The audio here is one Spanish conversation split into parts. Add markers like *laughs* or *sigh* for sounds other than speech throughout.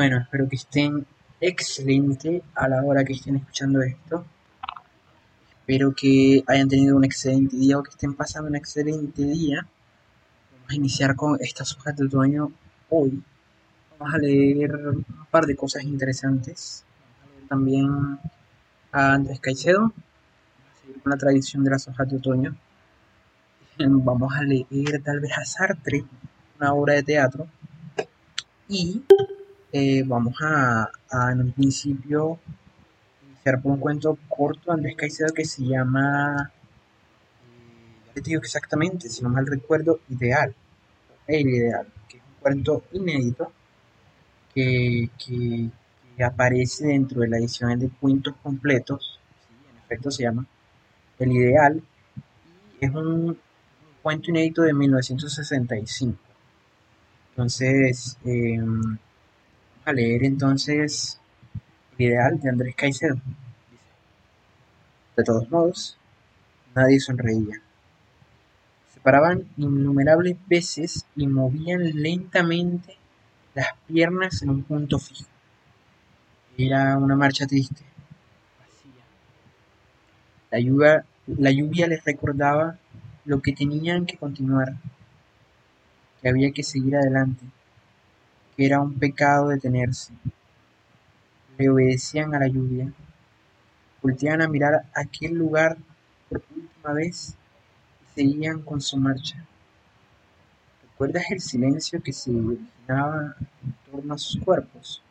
Bueno, espero que estén excelente a la hora que estén escuchando esto. Espero que hayan tenido un excelente día o que estén pasando un excelente día. Vamos a iniciar con estas hojas de otoño hoy. Vamos a leer un par de cosas interesantes. También a Andrés Caicedo. Vamos a seguir con la tradición de las hojas de otoño. *laughs* Vamos a leer tal vez a Sartre, una obra de teatro. Y eh, vamos a, en un principio, iniciar por un cuento corto de Andrés Caicedo que se llama, eh, ya te digo exactamente, si no mal recuerdo, Ideal. El Ideal, que es un cuento inédito que, que, aparece dentro de la edición de cuentos completos, en efecto se llama El Ideal, y es un cuento inédito de 1965. Entonces, vamos a leer entonces el ideal de Andrés Caicedo. De todos modos, nadie sonreía. Se paraban innumerables veces y movían lentamente las piernas en un punto fijo. Era una marcha triste, vacía. La lluvia, la lluvia les recordaba lo que tenían que continuar, que había que seguir adelante, era un pecado detenerse. Le obedecían a la lluvia, volteaban a mirar aquel lugar por última vez y seguían con su marcha. ¿Recuerdas el silencio que se originaba en torno a sus cuerpos?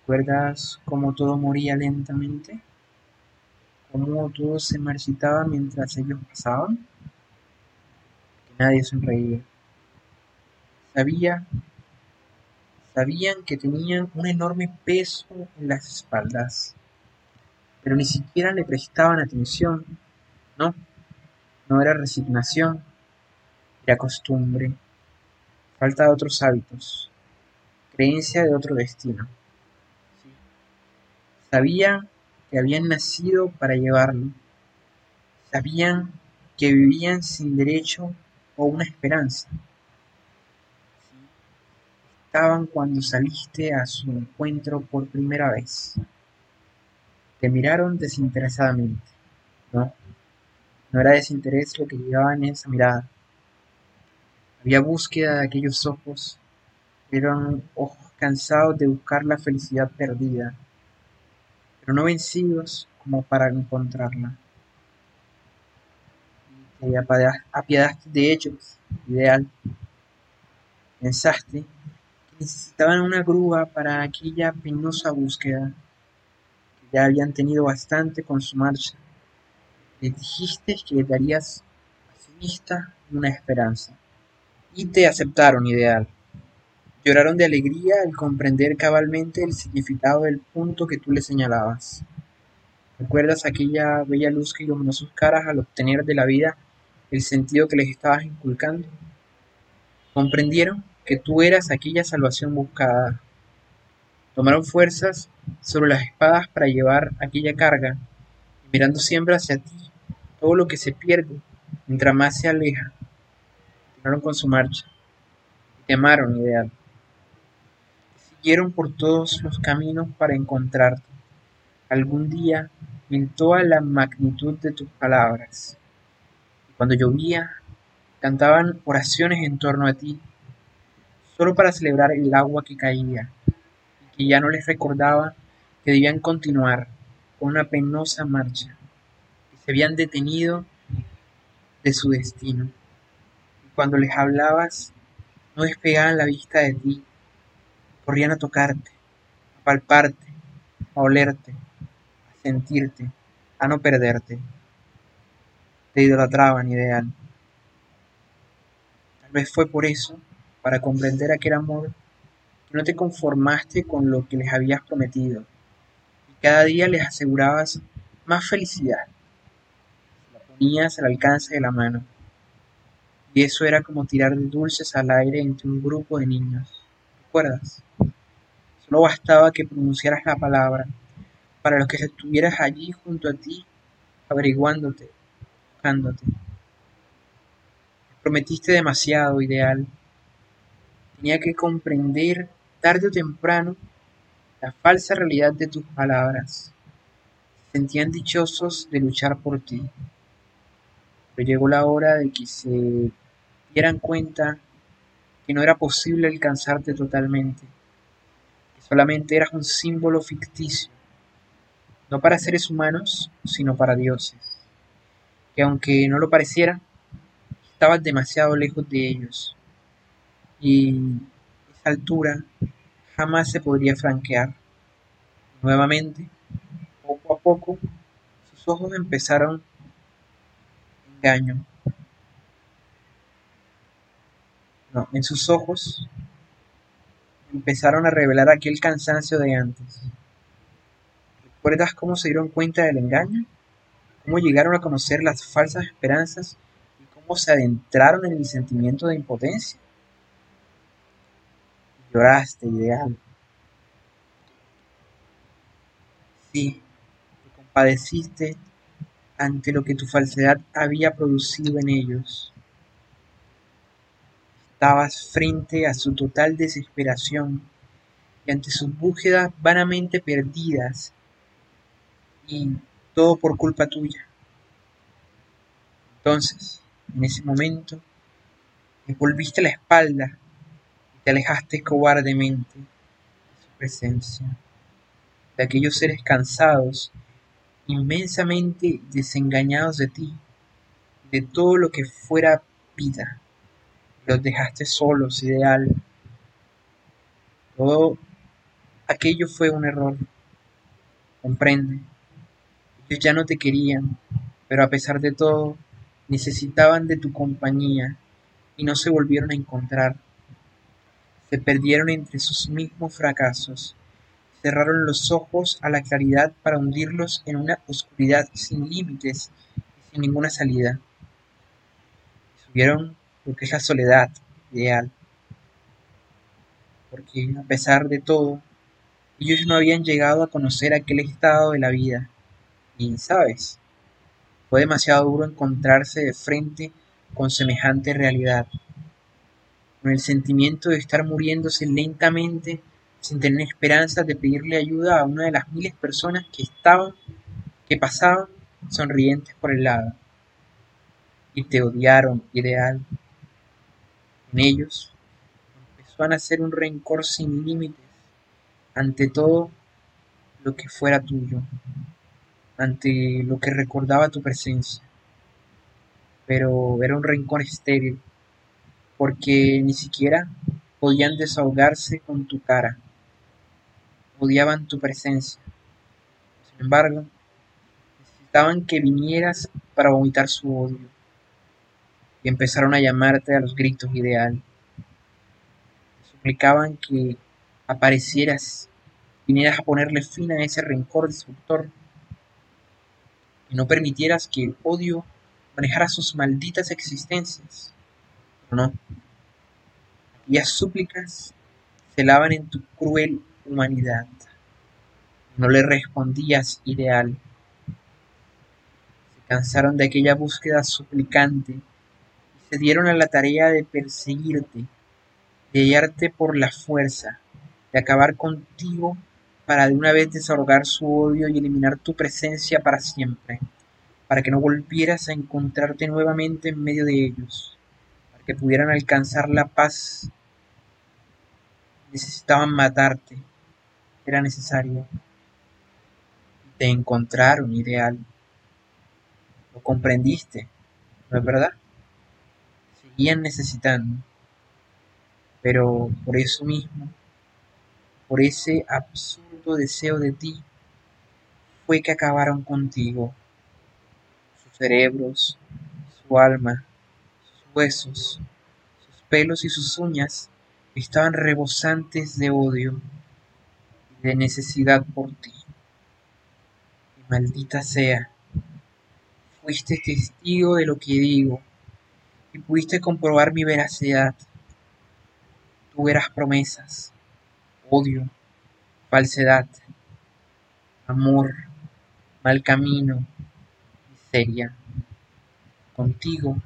¿Recuerdas cómo todo moría lentamente? ¿Cómo todo se marchitaba mientras ellos pasaban? Nadie sonreía. Sabía, sabían que tenían un enorme peso en las espaldas, pero ni siquiera le prestaban atención. No, no era resignación, era costumbre, falta de otros hábitos, creencia de otro destino. Sabían que habían nacido para llevarlo, sabían que vivían sin derecho o una esperanza. Estaban cuando saliste a su encuentro por primera vez. Te miraron desinteresadamente. No, no era desinterés lo que llevaban en esa mirada. Había búsqueda de aquellos ojos. Eran ojos cansados de buscar la felicidad perdida, pero no vencidos como para encontrarla te apiadaste de ellos, ideal. Pensaste necesitaban una grúa para aquella penosa búsqueda, que ya habían tenido bastante con su marcha. Les dijiste que les darías a su vista una esperanza. Y te aceptaron, ideal. Lloraron de alegría al comprender cabalmente el significado del punto que tú les señalabas. ¿Recuerdas aquella bella luz que iluminó sus caras al obtener de la vida el sentido que les estabas inculcando. Comprendieron que tú eras aquella salvación buscada. Tomaron fuerzas sobre las espadas para llevar aquella carga, mirando siempre hacia ti, todo lo que se pierde, mientras más se aleja. Continuaron con su marcha. Y te amaron, ideal. Siguieron por todos los caminos para encontrarte. Algún día, en toda la magnitud de tus palabras. Cuando llovía, cantaban oraciones en torno a ti, solo para celebrar el agua que caía, y que ya no les recordaba que debían continuar con una penosa marcha, que se habían detenido de su destino. Y cuando les hablabas, no despegaban la vista de ti, corrían a tocarte, a palparte, a olerte, a sentirte, a no perderte te idolatraban ideal. Tal vez fue por eso, para comprender aquel amor, no te conformaste con lo que les habías prometido, y cada día les asegurabas más felicidad. La ponías al alcance de la mano, y eso era como tirar dulces al aire entre un grupo de niños. ¿Recuerdas? Solo bastaba que pronunciaras la palabra para los que estuvieras allí junto a ti, averiguándote buscándote. Prometiste demasiado, ideal. Tenía que comprender tarde o temprano, la falsa realidad de tus palabras. Se sentían dichosos de luchar por ti. Pero llegó la hora de que se dieran cuenta que no era posible alcanzarte totalmente, que solamente eras un símbolo ficticio, no para seres humanos, sino para dioses, que aunque no lo pareciera, estabas demasiado lejos de ellos, y esa altura jamás se podría franquear. Nuevamente, poco a poco, sus ojos empezaron engaño. No, en sus ojos empezaron a revelar aquel cansancio de antes. ¿Recuerdas cómo se dieron cuenta del engaño? ¿Cómo llegaron a conocer las falsas esperanzas? ¿Y cómo se adentraron en el sentimiento de impotencia? Lloraste, ideal. Sí, te compadeciste ante lo que tu falsedad había producido en ellos. Estabas frente a su total desesperación y ante sus búsquedas vanamente perdidas y todo por culpa tuya. Entonces, en ese momento, me volviste la espalda y te alejaste cobardemente de su presencia, de aquellos seres cansados inmensamente desengañados de ti, de todo lo que fuera vida. Los dejaste solos, ideal. Todo aquello fue un error. Comprende. Ellos ya no te querían, pero a pesar de todo, necesitaban de tu compañía y no se volvieron a encontrar. Se perdieron entre sus mismos fracasos cerraron los ojos a la claridad para hundirlos en una oscuridad sin límites y sin ninguna salida. Subieron lo que es la soledad ideal. Porque a pesar de todo, ellos no habían llegado a conocer aquel estado de la vida. Y, ¿sabes? Fue demasiado duro encontrarse de frente con semejante realidad, con el sentimiento de estar muriéndose lentamente sin tener esperanza de pedirle ayuda a una de las miles personas que estaban, que pasaban sonrientes por el lado. Y te odiaron, ideal. En ellos empezó a nacer un rencor sin límites ante todo lo que fuera tuyo, ante lo que recordaba tu presencia. Pero era un rencor estéril, porque ni siquiera podían desahogarse con tu cara odiaban tu presencia. Sin embargo, necesitaban que vinieras para vomitar su odio. Y empezaron a llamarte a los gritos ideal. suplicaban que aparecieras, vinieras a ponerle fin a ese rencor destructor. Y no permitieras que el odio manejara sus malditas existencias. No. Aquellas súplicas se lavan en tu cruel humanidad. No le respondías ideal. Se cansaron de aquella búsqueda suplicante y se dieron a la tarea de perseguirte, de hallarte por la fuerza, de acabar contigo para de una vez desahogar su odio y eliminar tu presencia para siempre, para que no volvieras a encontrarte nuevamente en medio de ellos, que pudieran alcanzar la paz. Necesitaban matarte, era necesario. Te encontraron ideal. Lo comprendiste, ¿no es verdad? Seguían necesitando. Pero por eso mismo, por ese absurdo deseo de ti, fue que acabaron contigo. Sus cerebros, su alma, huesos, sus pelos y sus uñas estaban rebosantes de odio de necesidad por ti. Y maldita sea, fuiste testigo de lo que digo y pudiste comprobar mi veracidad. Tú eras promesas, odio, falsedad, amor, mal camino, miseria. Contigo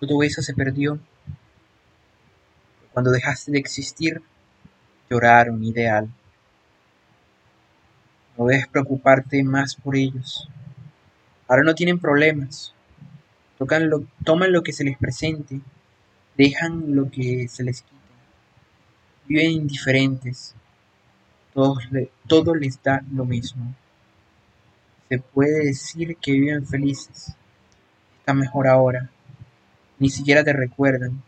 todo eso se perdió. Cuando dejaste de existir, llorar un ideal. No debes preocuparte más por ellos. Ahora no tienen problemas. Tocan lo, toman lo que se les presente, dejan lo que se les quite. Viven indiferentes. todo les da lo mismo. Se puede decir que viven felices. Están mejor ahora. Ni siquiera te recuerdan.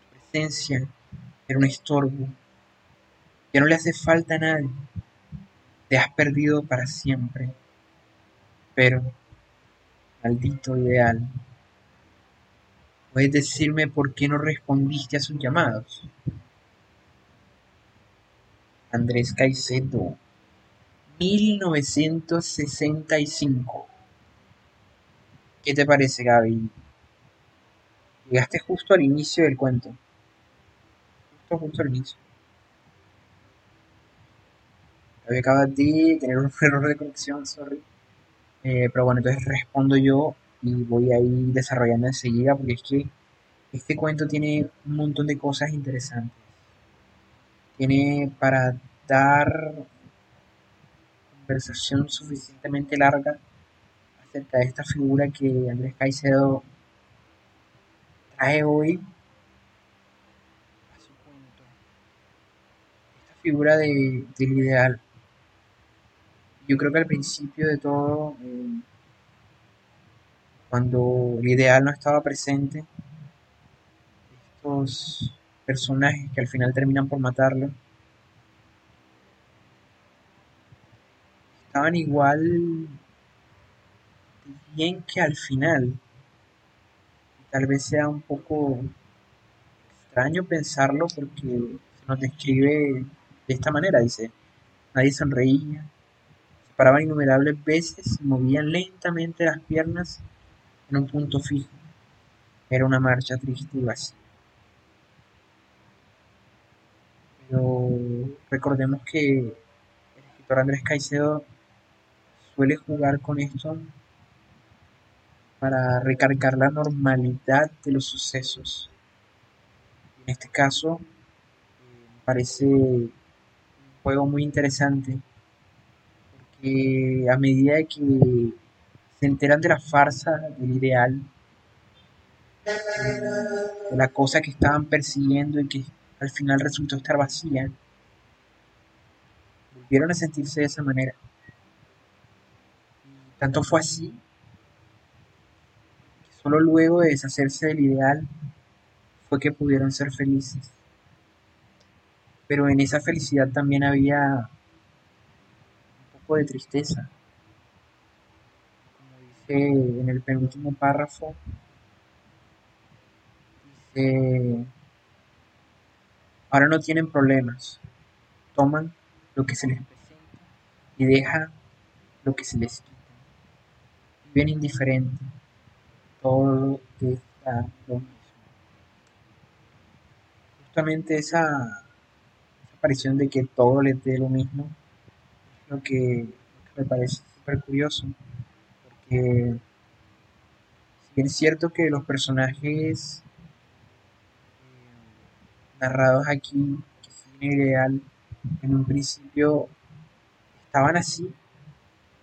Tu presencia era un estorbo. Ya no le hace falta a nadie. Te has perdido para siempre. Pero, maldito ideal, ¿puedes decirme por qué no respondiste a sus llamados? Andrés Caicedo, 1965. ¿Qué te parece, Gaby? Llegaste justo al inicio del cuento. Justo, justo al inicio. Gaby acaba de tener un *laughs* error de conexión, sorry. Eh, pero bueno, entonces respondo yo y voy a ir desarrollando enseguida porque es que este cuento tiene un montón de cosas interesantes. Tiene para dar conversación suficientemente larga acerca de esta figura que Andrés Caicedo trae hoy a su cuento. Esta figura de, del ideal yo creo que al principio de todo, eh, cuando el ideal no estaba presente, estos personajes que al final terminan por matarlo, estaban igual bien que al final. Tal vez sea un poco extraño pensarlo porque se nos describe de esta manera, dice, nadie sonreía, paraban innumerables veces y movían lentamente las piernas en un punto fijo. Era una marcha triste y vacía. Pero recordemos que el escritor Andrés Caicedo suele jugar con esto para recargar la normalidad de los sucesos. En este caso, me parece un juego muy interesante a medida que se enteran de la farsa, del ideal, de la cosa que estaban persiguiendo y que al final resultó estar vacía, volvieron a sentirse de esa manera. tanto fue así solo luego de deshacerse del ideal fue que pudieron ser felices. Pero en esa felicidad también había de tristeza. Como dice en el penúltimo párrafo, dice, ahora no tienen problemas, toman lo que se les presenta y dejan lo que se les quita. Viven indiferente, todo está lo mismo. Justamente esa, aparición de que todo les dé lo mismo lo que, me parece súper curioso, porque si bien es cierto que los personajes eh, narrados aquí, que siguen ideal, en un principio estaban así,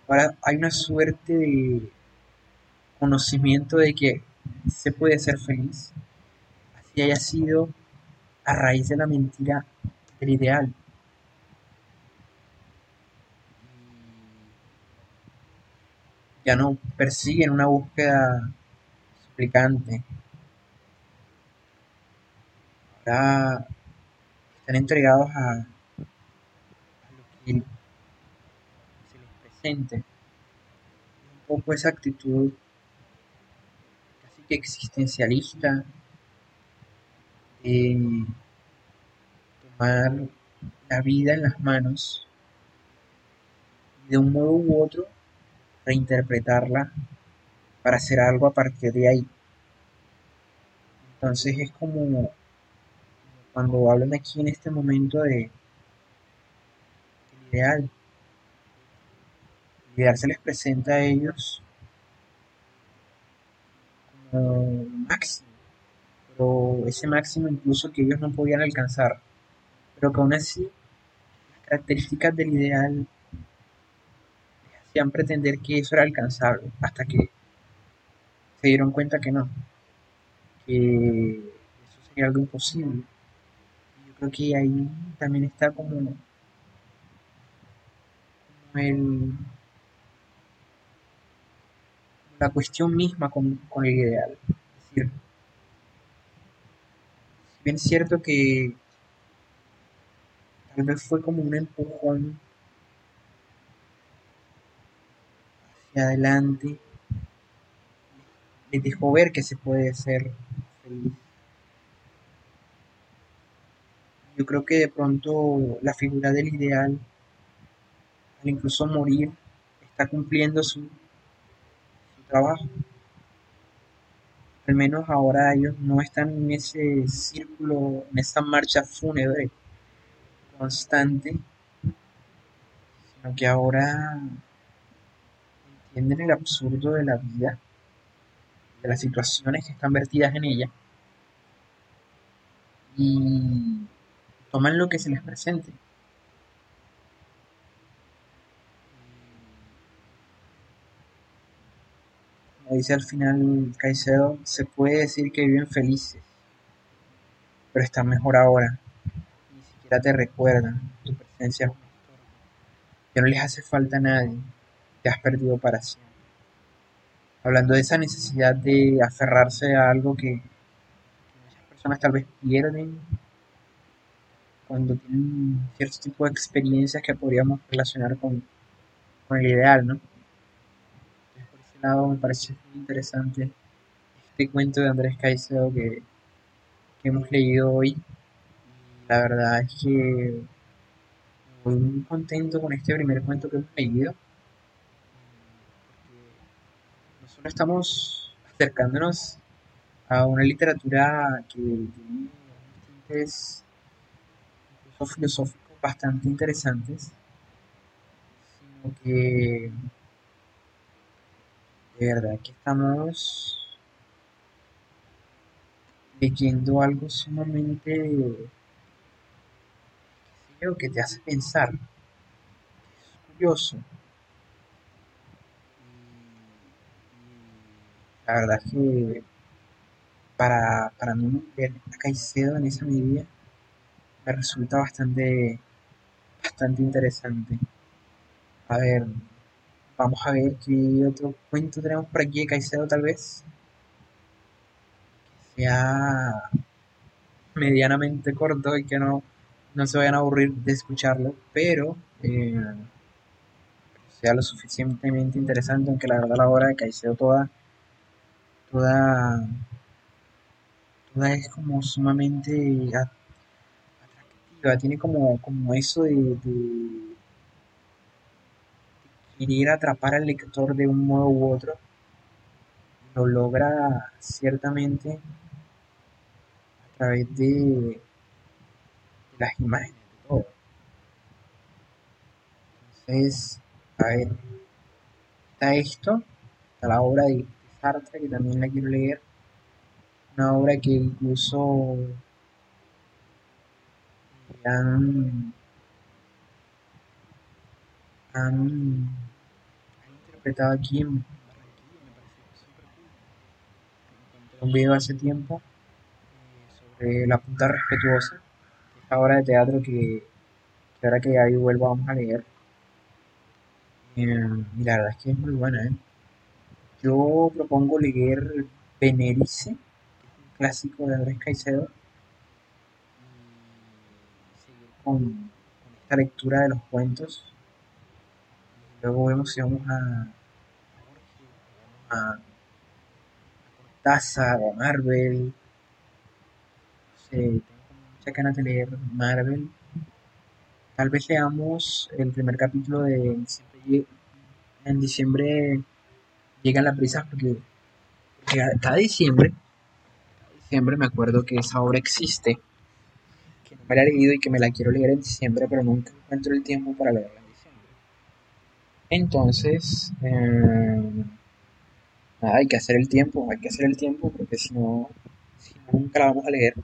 ahora hay una suerte de conocimiento de que se puede ser feliz, así haya sido a raíz de la mentira del ideal. ya no persiguen una búsqueda suplicante. Ahora están entregados a, a lo que se les presente. Un poco esa actitud existencialista de tomar la vida en las manos de un modo u otro reinterpretarla para hacer algo a partir de ahí. Entonces es como cuando hablan aquí en este momento de ideal. El ideal se les presenta a ellos máximo, pero ese máximo incluso que ellos no podían alcanzar. pero que aún así las características del ideal hacían pretender que eso era alcanzable, hasta que se dieron cuenta que no, que eso sería algo imposible. Yo creo que ahí también está como el, la cuestión misma con, con el ideal. Es decir, bien cierto que tal vez fue como un empujón hacia adelante, les dejó ver que se puede ser feliz. Yo creo que de pronto la figura del ideal, al incluso morir, está cumpliendo su, trabajo. Al menos ahora ellos no están en ese círculo, en esa marcha fúnebre constante, sino que ahora entienden el absurdo de la vida, de las situaciones que están vertidas en ella, y toman lo que se les presente. Dice al final Caicedo, se puede decir que viven felices, pero están mejor ahora. Ni siquiera te recuerdan, tu presencia es un estorbo. Ya no les hace falta a nadie, te has perdido para siempre. Hablando de esa necesidad de aferrarse a algo que, muchas personas tal vez pierden cuando tienen cierto tipo de experiencias que podríamos relacionar con, con el ideal, ¿no? Me pareció muy interesante este cuento de Andrés Caicedo que, hemos leído hoy. La verdad es que estoy muy contento con este primer cuento que hemos leído. Porque no solo estamos acercándonos a una literatura que tiene tintes filosóficos bastante interesantes, sino que verdad que estamos leyendo algo sumamente creo que te hace pensar. Es curioso. La verdad que para, para mí ver a Caicedo en esa medida me resulta bastante bastante interesante. A ver Vamos a ver qué otro cuento tenemos por aquí de Caicedo, tal vez. Que sea medianamente corto y que no, no se vayan a aburrir de escucharlo, pero eh, sea lo suficientemente interesante, aunque la verdad la obra de Caicedo toda, toda, toda es como sumamente atractiva, tiene como, como eso de querer atrapar al lector de un modo u otro, lo logra ciertamente a través de, las imágenes de todo. Entonces, a ver, está esto, está la obra de Sartre, que también la quiero leer, una obra que incluso han, han parece súper cool. un video hace tiempo sobre La Punta Respetuosa, esta obra de teatro que, ahora que ahí vuelvo vamos a leer. Eh, y la verdad es que es muy buena. ¿eh? Yo propongo leer es un clásico de Andrés Caicedo, con esta lectura de los cuentos Luego vemos si vamos a, a, Cortázar o a Marvel. No sé, tengo muchas ganas de leer Marvel. Tal vez leamos el primer capítulo de en diciembre llega la prisa porque, cada diciembre diciembre me acuerdo que esa obra existe que no me la he leído y que me la quiero leer en diciembre pero nunca encuentro el tiempo para leerla entonces, eh, hay que hacer el tiempo, hay que hacer el tiempo porque si no, nunca la vamos a leer.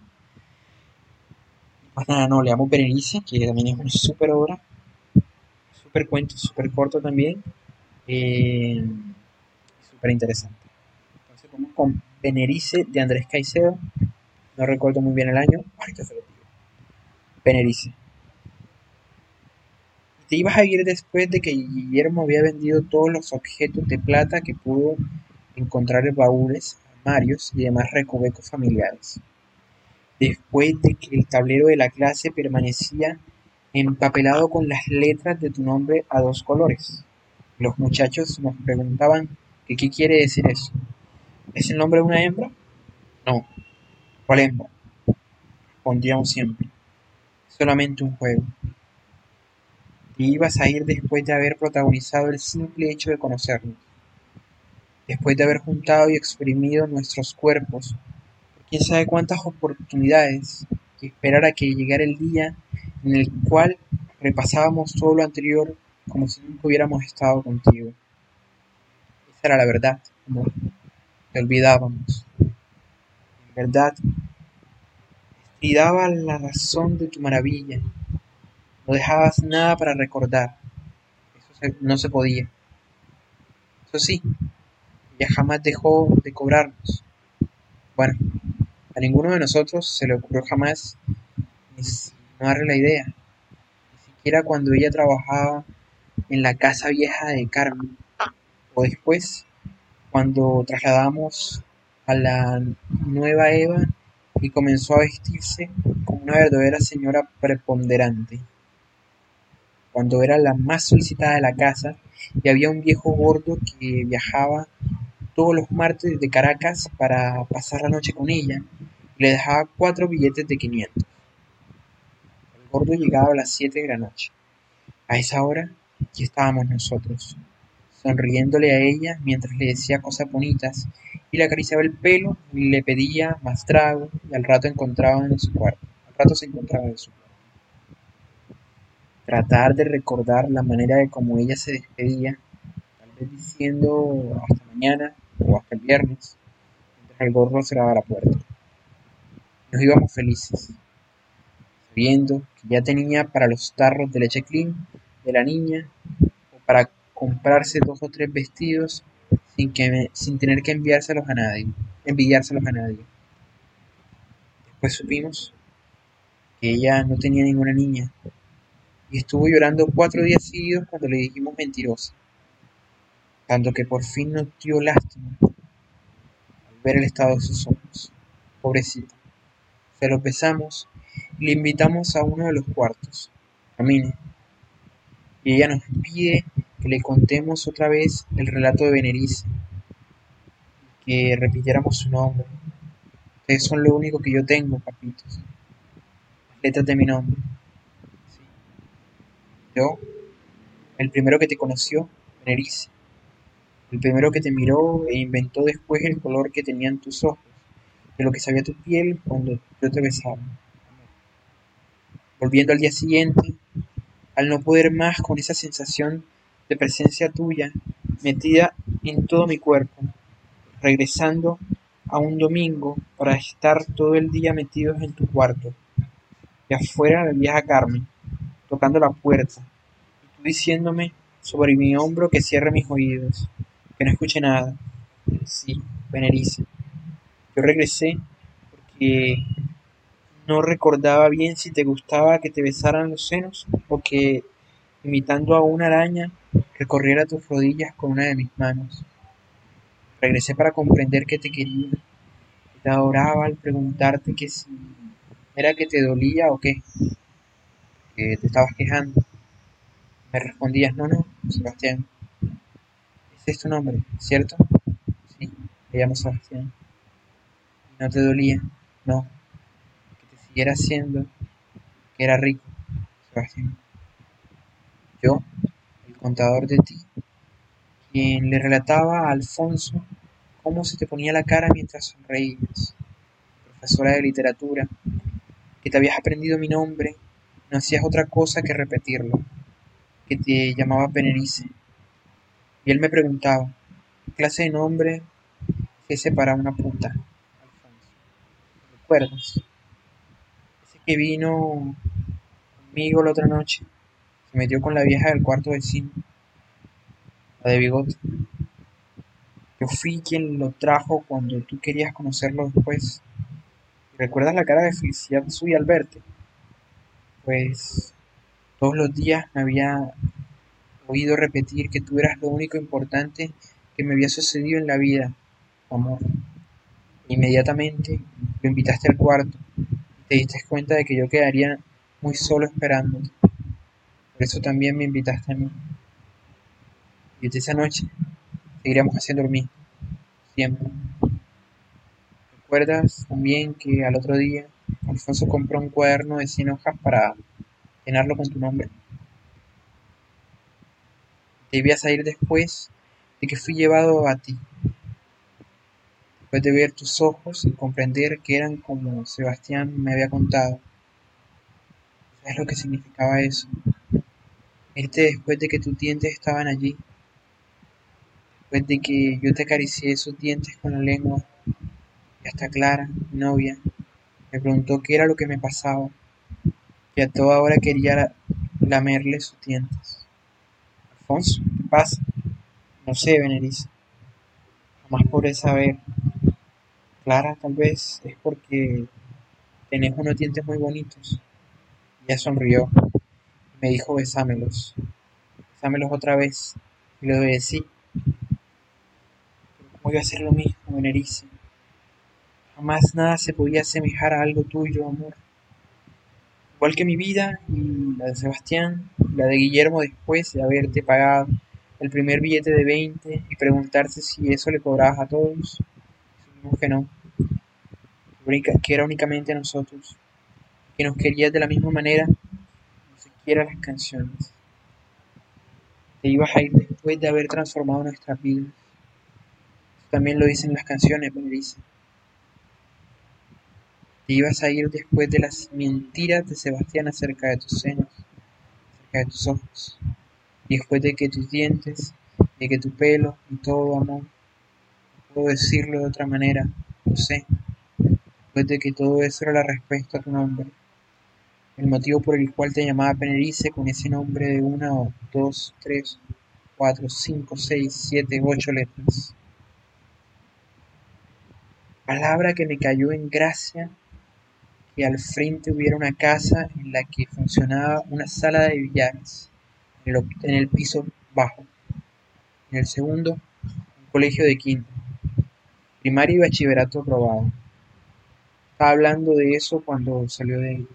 Más nada, no, le amo Berenice, que también es una super obra, super cuento, super corto también, eh, súper interesante. Entonces vamos con Benerice de Andrés Caicedo, no recuerdo muy bien el año, ahorita se lo digo. Benerice. Te ibas a ir después de que Guillermo había vendido todos los objetos de plata que pudo encontrar en baúles, armarios y demás recovecos familiares. Después de que el tablero de la clase permanecía empapelado con las letras de tu nombre a dos colores. Los muchachos nos preguntaban que qué quiere decir eso. ¿Es el nombre de una hembra? No. ¿Cuál hembra? Respondíamos siempre. Solamente un juego. Te ibas a ir después de haber protagonizado el simple hecho de conocernos. Después de haber juntado y exprimido nuestros cuerpos quién sabe cuántas oportunidades y esperar a que llegara el día en el cual repasábamos todo lo anterior como si nunca hubiéramos estado contigo. Esa era la verdad, amor. Te olvidábamos. En verdad, daba la razón de tu maravilla. No dejabas nada para recordar. Eso no se podía. Eso sí, jamás dejó de cobrarnos. Bueno, a ninguno de nosotros se le ocurrió jamás darle la idea. Ni siquiera cuando ella trabajaba en la casa vieja de Carmen. O después, cuando trasladamos a la nueva Eva y comenzó a vestirse como una verdadera señora preponderante. Cuando era la más solicitada de la casa y había un viejo gordo que viajaba todos los martes de Caracas para pasar la noche con ella y le dejaba cuatro billetes de 500. El gordo llegaba a las siete de la noche. A esa hora ya estábamos nosotros, sonriéndole a ella mientras le decía cosas bonitas y le acariciaba el pelo y le pedía más trago y al rato encontraba en su cuarto. Al rato se encontraba en su cuarto. Tratar de recordar la manera de cómo ella se despedía, tal vez diciendo hasta mañana o hasta el viernes, mientras el gorro cerraba la puerta. Nos íbamos felices, sabiendo que ya tenía para los tarros de leche clean de la niña o para comprarse dos o tres vestidos sin, que sin tener que enviárselos a nadie, enviárselos a nadie. Después supimos que ella no tenía ninguna niña y estuvo llorando cuatro días seguidos cuando le dijimos mentirosa, tanto que por fin nos dio lástima al ver el estado de sus ojos. Pobrecita. Se lo besamos y le invitamos a uno de los cuartos. Camine, y ella nos pide que le contemos otra vez el relato de Benerice, que repitiéramos su nombre. Ustedes son lo único que yo tengo, papitos. Letras de mi nombre. Yo, el primero que te conoció, Benerice. El primero que te miró e inventó después el color que tenían tus ojos, de lo que sabía tu piel cuando yo te besaba. Volviendo al día siguiente, al no poder más con esa sensación de presencia tuya metida en todo mi cuerpo, regresando a un domingo para estar todo el día metidos en tu cuarto, y afuera la vieja Carmen, tocando la puerta, y tú diciéndome sobre mi hombro que cierre mis oídos, no escuche nada. Sí, Benerice. Yo regresé porque no recordaba bien si te gustaba que te besaran los senos o que, imitando a una araña, recorriera tus rodillas con una de mis manos. Regresé para comprender que te quería, que te adoraba al preguntarte que si era que te dolía o qué, que te estabas quejando. Me respondías, no, no, Sebastián. Ese es tu nombre, ¿cierto? Sí, me llamo Sebastián. ¿No te dolía? No, siguiera siendo que era rico, Sebastián. Yo, el contador de ti, quien le relataba a Alfonso cómo se te ponía la cara mientras sonreías, profesora de literatura, que te habías aprendido mi nombre, no hacías otra cosa que repetirlo, que te llamaba Benerice. Y él me preguntaba, ¿qué clase de nombre ese para una puta? Alfonso, ¿recuerdas? que vino conmigo la otra noche, se metió con la vieja del cuarto vecino, la de bigote. Yo fui quien lo trajo cuando tú querías conocerlo después. ¿Recuerdas la cara de felicidad suya al verte? Pues todos los días me había oído repetir que tú eras lo único importante que me había sucedido en la vida, amor. Inmediatamente lo invitaste al cuarto y te diste cuenta de que yo quedaría muy solo esperándote. Por eso también me invitaste a mí. Y desde esa noche seguiremos haciendo lo siempre. ¿Recuerdas también que al otro día Alfonso compró un cuaderno de 100 hojas para llenarlo con tu nombre? Debías ir después de que fui llevado a ti, después de ver tus ojos y comprender que eran como Sebastián me había contado. ¿Sabes lo que significaba eso? Irte después de que tus dientes estaban allí, después de que yo te acaricié esos dientes con la lengua, y hasta Clara, mi novia, me preguntó qué era lo que me pasaba, y a toda hora quería lamerle sus dientes. Alfonso, ¿qué pasa? No sé, Benerice. Jamás podré saber. Clara, tal vez es porque tenés unos dientes muy bonitos. Ella sonrió me dijo besámelos. Besámelos otra vez. Y lo obedecí. Pero ¿cómo iba a ser lo mismo, Benerice? Jamás nada se podía asemejar a algo tuyo, amor. Igual que mi vida y la de Sebastián la de Guillermo después de haberte pagado el primer billete de 20 y preguntarse si eso le cobrabas a todos. Supimos que no, que era únicamente nosotros, que nos querías de la misma manera, no siquiera las canciones. Te ibas a ir después de haber transformado nuestras vidas. también lo dicen las canciones, me Te ibas a ir después de las mentiras de Sebastián acerca de tus senos, acerca de tus ojos, después de que tus dientes, de que tu pelo y todo amor, no puedo decirlo de otra manera, lo sé, después de que todo eso era la respuesta a tu nombre, el motivo por el cual te llamaba Penerice con ese nombre de una o dos, tres, cuatro, cinco, seis, siete, ocho letras. Palabra que me cayó en gracia que al frente hubiera una casa en la que funcionaba una sala de billares, en el, piso bajo, en el segundo un colegio de quinto, primaria y bachillerato aprobado. Estaba hablando de eso cuando salió de ella.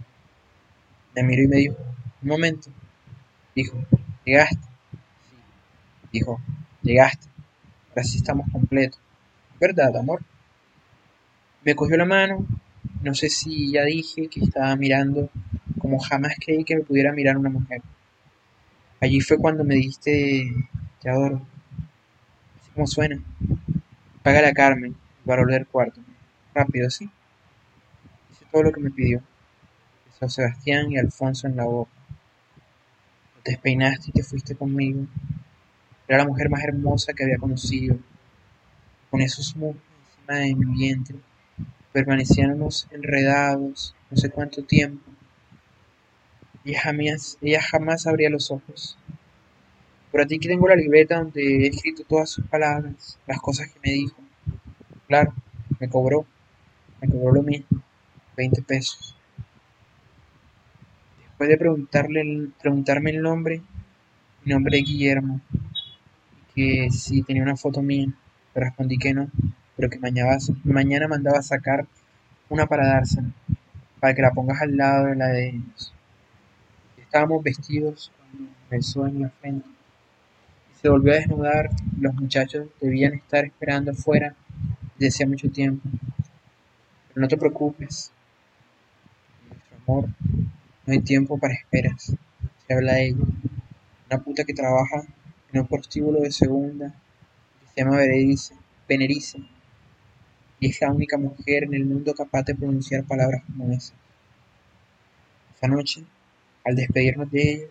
Me miró y me dijo, un momento, dijo, llegaste. Sí, dijo, llegaste. Ahora sí estamos completos. ¿Verdad, amor? Me cogió la mano no sé si ya dije que estaba mirando como jamás creí que me pudiera mirar una mujer. Allí fue cuando me dijiste, te adoro. Así como suena. Págale a Carmen para volver al cuarto. Rápido, ¿sí? Hice todo lo que me pidió. Besó Sebastián y Alfonso en la boca. Te despeinaste y te fuiste conmigo. Era la mujer más hermosa que había conocido. Con esos muslos encima de mi vientre permanecíamos enredados no sé cuánto tiempo. Ella jamás, ella jamás abría los ojos. Por aquí tengo la libreta donde he escrito todas sus palabras, las cosas que me dijo. Claro, me cobró, me cobró lo mismo, 20 pesos. Después de preguntarle, preguntarme el nombre, mi nombre es Guillermo, que si tenía una foto mía, le respondí que no pero que mañana, mandaba a sacar una para dársela, para que la pongas al lado de la de ellos. Estábamos vestidos cuando besó en la frente. Se volvió a desnudar los muchachos debían estar esperando afuera desde hacía mucho tiempo. Pero no te preocupes, nuestro amor, no hay tiempo para esperas, se habla de ella. Una puta que trabaja en un prostíbulo de segunda que se llama Benerice y es la única mujer en el mundo capaz de pronunciar palabras como esas. Esa noche, al despedirnos de ella,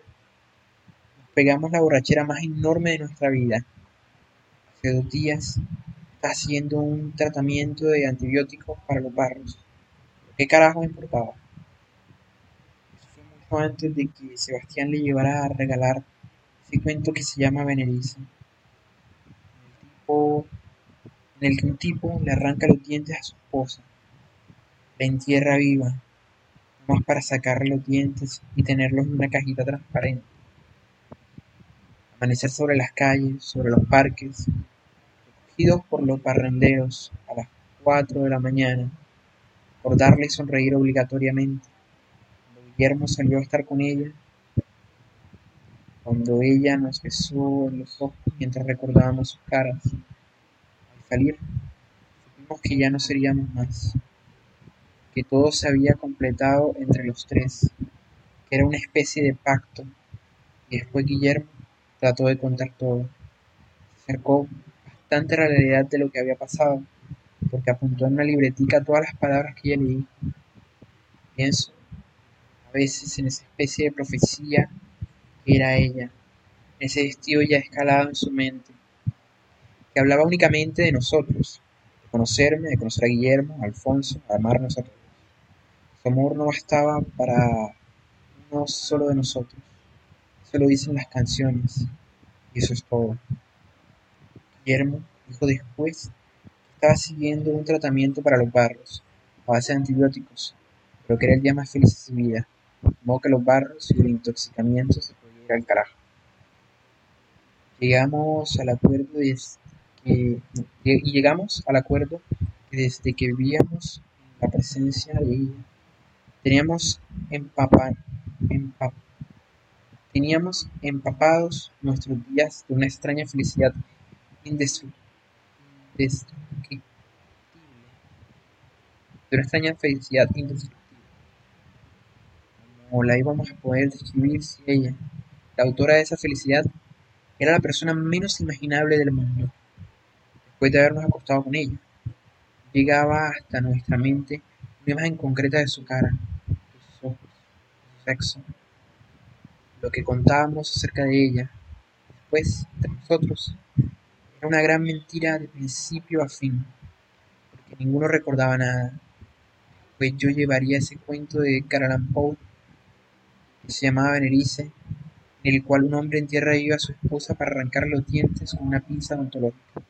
nos pegamos la borrachera más enorme de nuestra vida. Hace dos días haciendo un tratamiento de antibióticos para los barros. ¿Qué carajo me importaba? justo antes de que Sebastián le llevara a regalar ese cuento que se llama Veneriza, en el que un tipo le arranca los dientes a su esposa, la entierra viva, nomás para sacarle los dientes y tenerlos en una cajita transparente. Amanecer sobre las calles, sobre los parques, recogidos por los parranderos a las cuatro de la mañana, darle sonreír obligatoriamente. Cuando Guillermo salió a estar con ella, cuando ella nos besó en los ojos mientras recordábamos sus caras. Al salir, supimos que ya no seríamos más, que todo se había completado entre los tres, que era una especie de pacto, y después Guillermo trató de contar todo. Se acercó bastante a la realidad de lo que había pasado porque apuntó en una libretica todas las palabras que ella leí. Pienso, a veces, en esa especie de profecía que era ella, ese vestido ya escalado en su mente, que hablaba únicamente de nosotros, de conocerme, de conocer a Guillermo, a Alfonso, a amarnos a todos. Su amor no bastaba para uno solo de nosotros. Eso lo dicen las canciones, y eso es todo. Guillermo dijo después estaba siguiendo un tratamiento para los barros, a base de antibióticos, pero que era el día más feliz de su vida, de modo que los barros y el intoxicamiento se podían ir al carajo. Llegamos al acuerdo que, y llegamos al acuerdo que desde que vivíamos en la presencia de ella, teníamos teníamos empapados nuestros días de una extraña felicidad indestructible de una extraña felicidad indescriptible. ¿Cómo la íbamos a poder describir si ella, la autora de esa felicidad, era la persona menos imaginable del mundo? Después de habernos acostado con ella, llegaba hasta nuestra mente una imagen concreta de su cara, de sus ojos, de su sexo, lo que contábamos acerca de ella. Después, entre nosotros, era una gran mentira de principio a fin, porque ninguno recordaba nada pues yo llevaría ese cuento de Allan Poe que se llamaba Venerice, en el cual un hombre entierra viva a su esposa para arrancar los dientes con una pinza odontológica.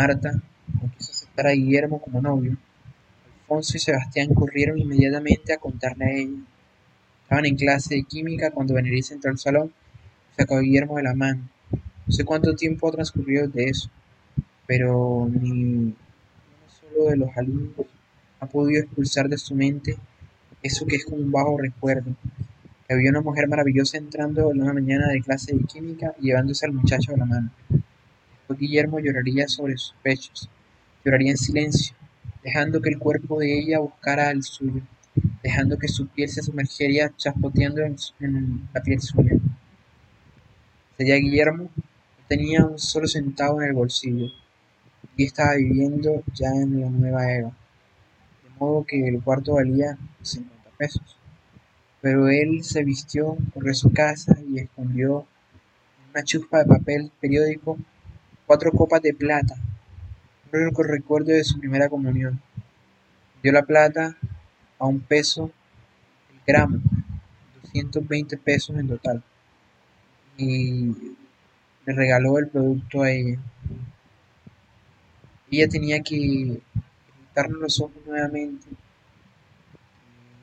Marta no quiso aceptar a Guillermo como novio, Alfonso y Sebastián corrieron inmediatamente a contarle a ella. Estaban en clase de química cuando Venerice entró al salón y sacó a Guillermo de la mano. No sé cuánto tiempo ha transcurrido de eso, pero ni uno solo de los alumnos ha podido expulsar de su mente eso que es como un bajo recuerdo, que había una mujer maravillosa entrando en una mañana de clase de química y llevándose al muchacho de la mano. Guillermo lloraría sobre sus pechos, lloraría en silencio, dejando que el cuerpo de ella buscara el suyo, dejando que su piel se sumergiera chaspoteando en, la piel suya. Sería Guillermo tenía un solo centavo en el bolsillo y estaba viviendo ya en la nueva Eva modo que el cuarto valía cincuenta pesos. Pero él se vistió, corrió a su casa y escondió en una chuspa de papel periódico cuatro copas de plata, un recuerdo de su primera comunión. Dio la plata a un peso el gramo, 220 pesos en total, y le regaló el producto a ella. Ella tenía que los ojos nuevamente.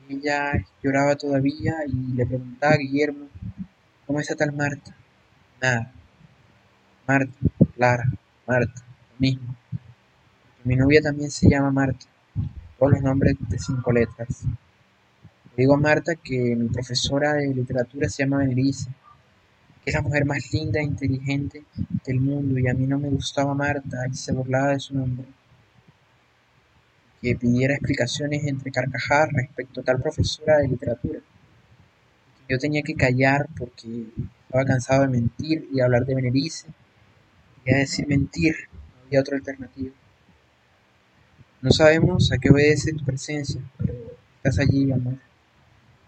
Ella lloraba todavía y le preguntaba a Guillermo, ¿cómo está tal Marta? Nada. Marta, Clara, Marta, lo mismo. Mi novia también se llama Marta, todos los nombres de cinco letras. Le digo a Marta que mi profesora de literatura se llama Benelice, que es la mujer más linda e inteligente del mundo y a mí no me gustaba Marta y se burlaba de su nombre que pidiera explicaciones entre carcajadas respecto a tal profesora de literatura. Yo tenía que callar porque estaba cansado de mentir y hablar de Benelice. Decir mentir, no había otra alternativa. No sabemos a qué obedece tu presencia, pero estás allí, amor,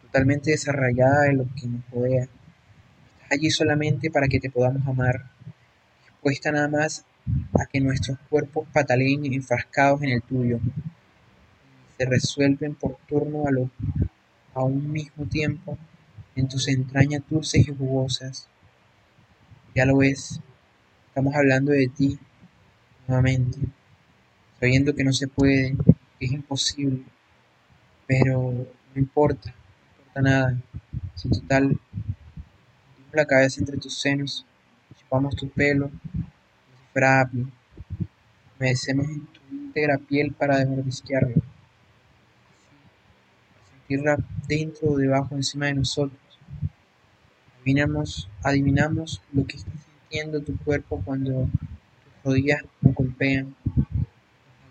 totalmente desarraigada de lo que nos rodea. Estás allí solamente para que te podamos amar, dispuesta nada más a que nuestros cuerpos pataleen enfrascados en el tuyo se resuelven por turno a lo a un mismo tiempo en tus entrañas dulces y jugosas. Ya lo ves, estamos hablando de ti nuevamente, sabiendo que no se puede, que es imposible, pero no importa, no importa nada, si total, la cabeza entre tus senos, chupamos tu pelo, como si fuera apio, mecemos en tu íntegra piel para mordisquearlo, para sentirla dentro o debajo, encima de nosotros. Adivinamos, adivinamos lo que está sintiendo tu cuerpo cuando tus rodillas nos golpean, nos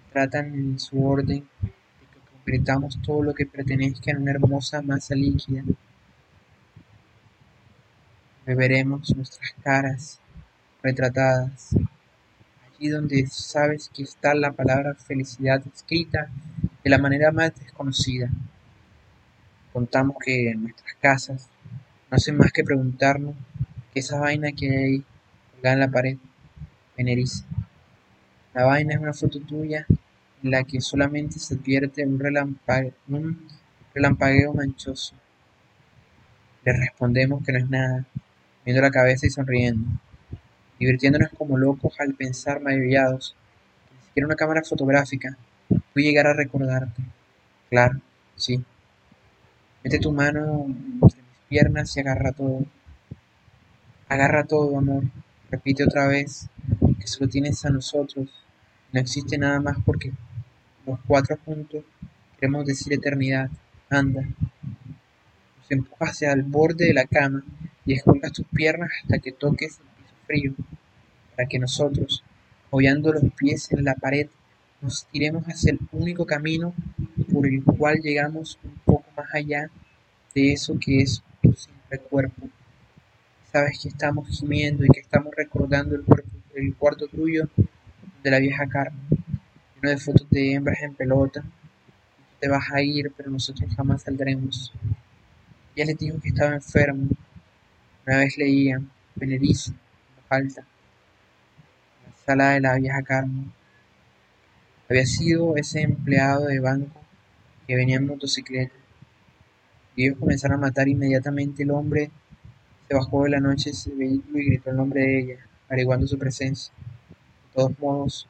maltratan en su orden de que concretamos todo lo que pertenezca en una hermosa masa líquida. Beberemos nuestras caras retratadas, allí donde sabes que está la palabra felicidad escrita de la manera más desconocida. Contamos que en nuestras casas no hacen más que preguntarnos qué esa vaina que hay en la pared. La vaina es una foto tuya en la que solamente se advierte un relampague, un relampagueo manchoso. Le respondemos que no es nada, viendo la cabeza y sonriendo, divirtiéndonos como locos al pensar maravillados que ni siquiera una cámara fotográfica puede llegar a recordarte. Claro, sí. Mete tu mano entre mis piernas y agarra todo. Agarra todo, amor. Repite otra vez que solo tienes a nosotros. No existe nada más porque los cuatro juntos queremos decir eternidad. Anda. Nos empujas hacia el borde de la cama y escolgas tus piernas hasta que toques el piso frío, para que nosotros, apoyando los pies en la pared, nos tiremos hacia el único camino por el cual llegamos un poco más allá de eso que es tu simple cuerpo. Sabes que estamos gimiendo y que estamos recordando el, cuarto tuyo de la vieja Carmen, lleno de fotos de hembras en pelota. Te vas a ir, pero nosotros jamás saldremos. Ella le dijo que estaba enfermo. Una vez leía, voz alta, en la sala de la vieja Carmen. Había sido ese empleado de banco que venía en motocicleta. Y ellos comenzaron a matar inmediatamente el hombre se bajó de la noche ese vehículo y gritó el nombre de ella, averiguando su presencia. De todos modos,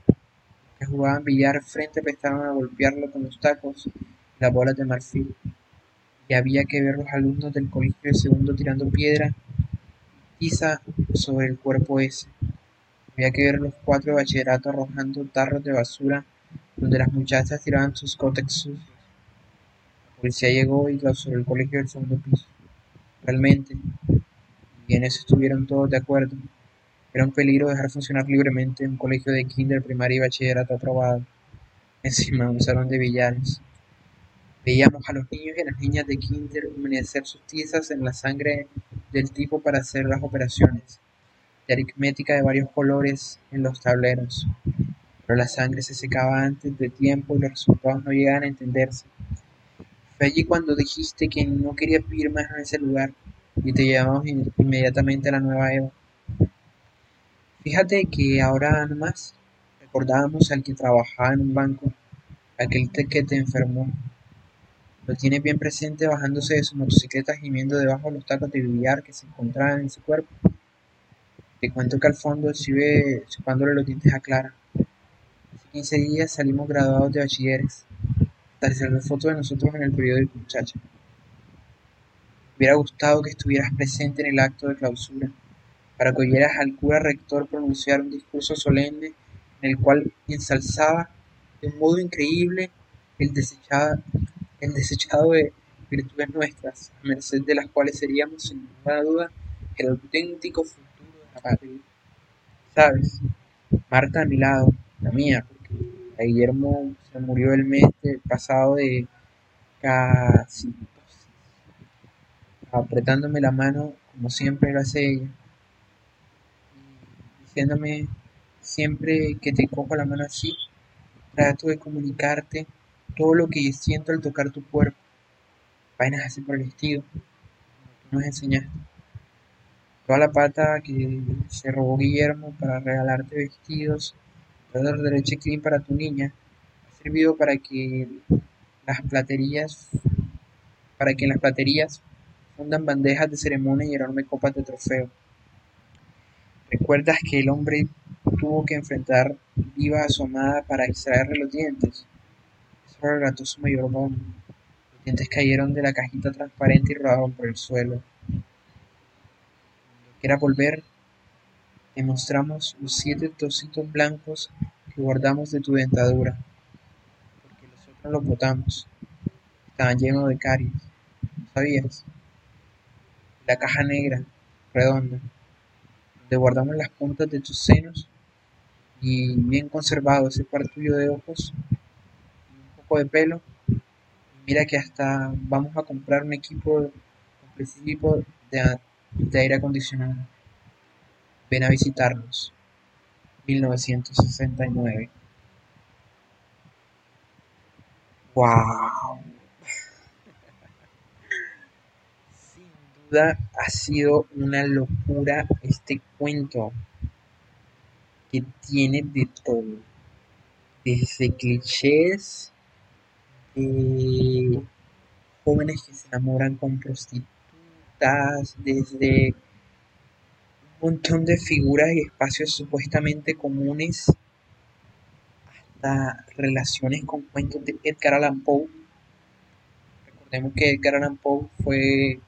que jugaban billar frente prestaron a golpearlo con los tacos y las bolas de marfil, y había que ver los alumnos del colegio de segundo tirando piedra tiza sobre el cuerpo ese. Había que ver los cuatro de bachillerato arrojando tarros de basura donde las muchachas tiraban sus cótex sucios. La policía llegó y clausuró el colegio del segundo piso. Realmente, y en eso estuvieron todos de acuerdo, era un peligro dejar funcionar libremente un colegio de kinder, primaria y bachillerato aprobado, encima un salón de billares. Veíamos a los niños y a las niñas de kinder humedecer sus tizas en la sangre del tipo para hacer las operaciones de aritmética de varios colores en los tableros, pero la sangre se secaba antes de tiempo y los resultados no llegaban a entenderse. Fue allí cuando dijiste que no querías vivir más en ese lugar y te llevamos in- inmediatamente a la nueva Eva. Fíjate que ahora nomás recordábamos al que trabajaba en un banco, aquel te- que te enfermó. Lo tienes bien presente bajándose de su motocicleta gimiendo debajo de los tacos de billar que se encontraban en su cuerpo. Te cuento que al fondo sigue chupándole los dientes a Clara. Hace 15 días salimos graduados de bachilleres. Ve fotos de nosotros en el periódico, muchacha. Hubiera gustado que estuvieras presente en el acto de clausura, para que oyeras al cura rector pronunciar un discurso solemne en el cual ensalzaba de un modo increíble el desechado, de virtudes nuestras, a merced de las cuales seríamos, sin ninguna duda, el auténtico futuro de la patria. ¿Sabes? Marta a mi lado, la mía, porque a Guillermo se murió el mes pasado de casi apretándome la mano como siempre lo hace ella, y diciéndome siempre que te cojo la mano así, trato de comunicarte todo lo que siento al tocar tu cuerpo, vainas así por el estilo, como tú nos enseñaste. Toda la pata que se robó Guillermo para regalarte vestidos, todo el derecho clean para tu niña, ha servido para que las platerías para que en las platerías fundan bandejas de ceremonia y enormes copas de trofeo. ¿Recuerdas que el hombre tuvo que enfrentar viva a su amada para extraerle los dientes? Eso relató su mayordomo. Los dientes cayeron de la cajita transparente y rodaron por el suelo. Cuando quiera volver, te mostramos los siete trocitos blancos que guardamos de tu dentadura, porque los otros los botamos. Estaban llenos de caries. ¿Sabías? La caja negra, redonda, donde guardamos las puntas de tus senos y bien conservado ese par tuyo de ojos un poco de pelo. Mira que hasta vamos a comprar un equipo, un de, de aire acondicionado. Ven a visitarnos. 1969. ¡Wow! Duda ha sido una locura este cuento que tiene de todo. Desde clichés de jóvenes que se enamoran con prostitutas, desde montón de figuras y espacios supuestamente comunes hasta relaciones con cuentos de Edgar Allan Poe. Recordemos que Edgar Allan Poe fue,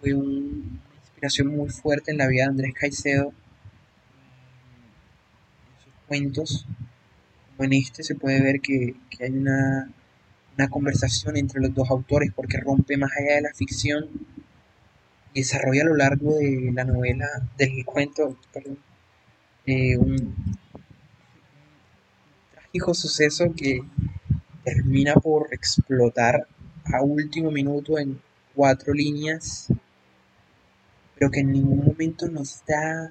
fue una inspiración muy fuerte en la vida de Andrés Caicedo. En sus cuentos, como en este, se puede ver que, hay una, conversación entre los dos autores porque rompe más allá de la ficción desarrolla a lo largo de la novela, del cuento, perdón, eh, un, trágico suceso que termina por explotar a último minuto en cuatro líneas, pero que en ningún momento nos da eh,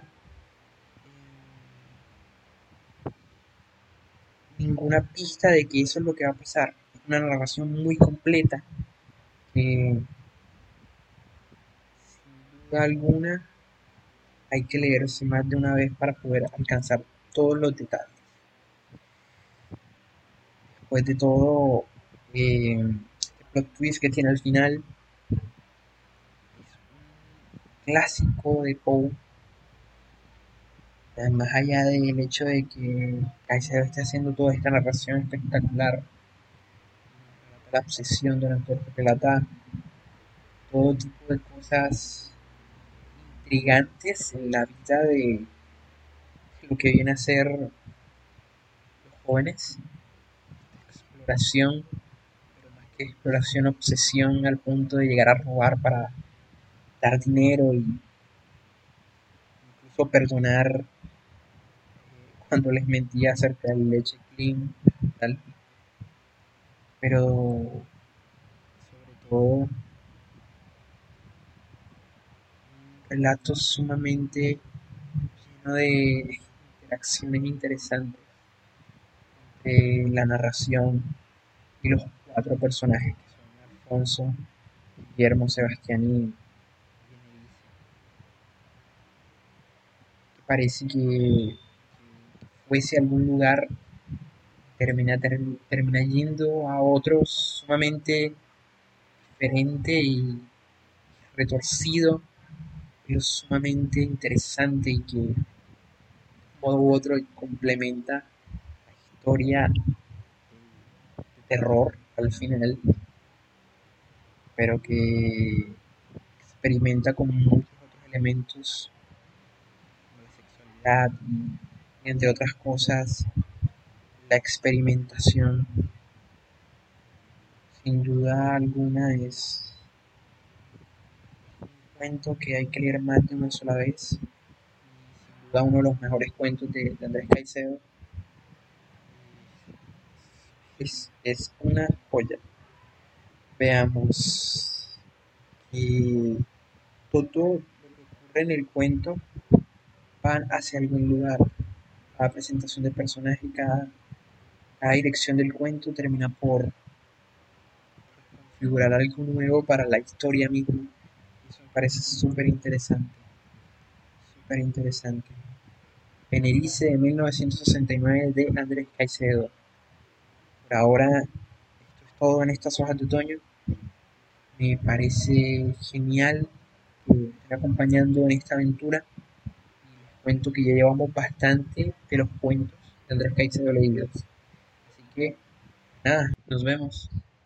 ninguna pista de que eso es lo que va a pasar. Es una narración muy completa. Eh, alguna hay que leerse más de una vez para poder alcanzar todos los detalles. Después de todo, eh, el twist que tiene al final clásico de Poe. Más allá del hecho de que Kaiser esté haciendo toda esta narración espectacular, la obsesión durante el relata todo tipo de cosas intrigantes en la vida de lo que viene a ser los jóvenes. Exploración, pero más que exploración, obsesión al punto de llegar a robar para dar dinero y incluso perdonar eh, cuando les mentía acerca del leche clean, tal. Pero sobre todo relato sumamente lleno de interacciones interesantes entre la narración y los cuatro personajes que son Alfonso, Guillermo, Sebastián y Parece que fuese algún lugar termina, termina yendo a otros sumamente diferente y retorcido es sumamente interesante y que de modo u otro complementa la historia de terror al final, pero que experimenta con muchos otros elementos entre otras cosas la experimentación sin duda alguna es cuento que hay que leer más de una sola vez. Sin duda uno de los mejores cuentos de, Andrés Caicedo. Es, una joya. Veamos. Y todo lo que ocurre en el cuento van hacia algún lugar. Cada presentación de personaje, cada, dirección del cuento termina por configurar algo nuevo para la historia misma parece súper interesante. Súper interesante. Venerice de 1969 de Andrés Caicedo. Por ahora, esto es todo en estas hojas de otoño. Me parece genial me estén acompañando en esta aventura. Que ya llevamos bastante de los cuentos de Andrés Caicedo leídos. Así que, nada, nos vemos.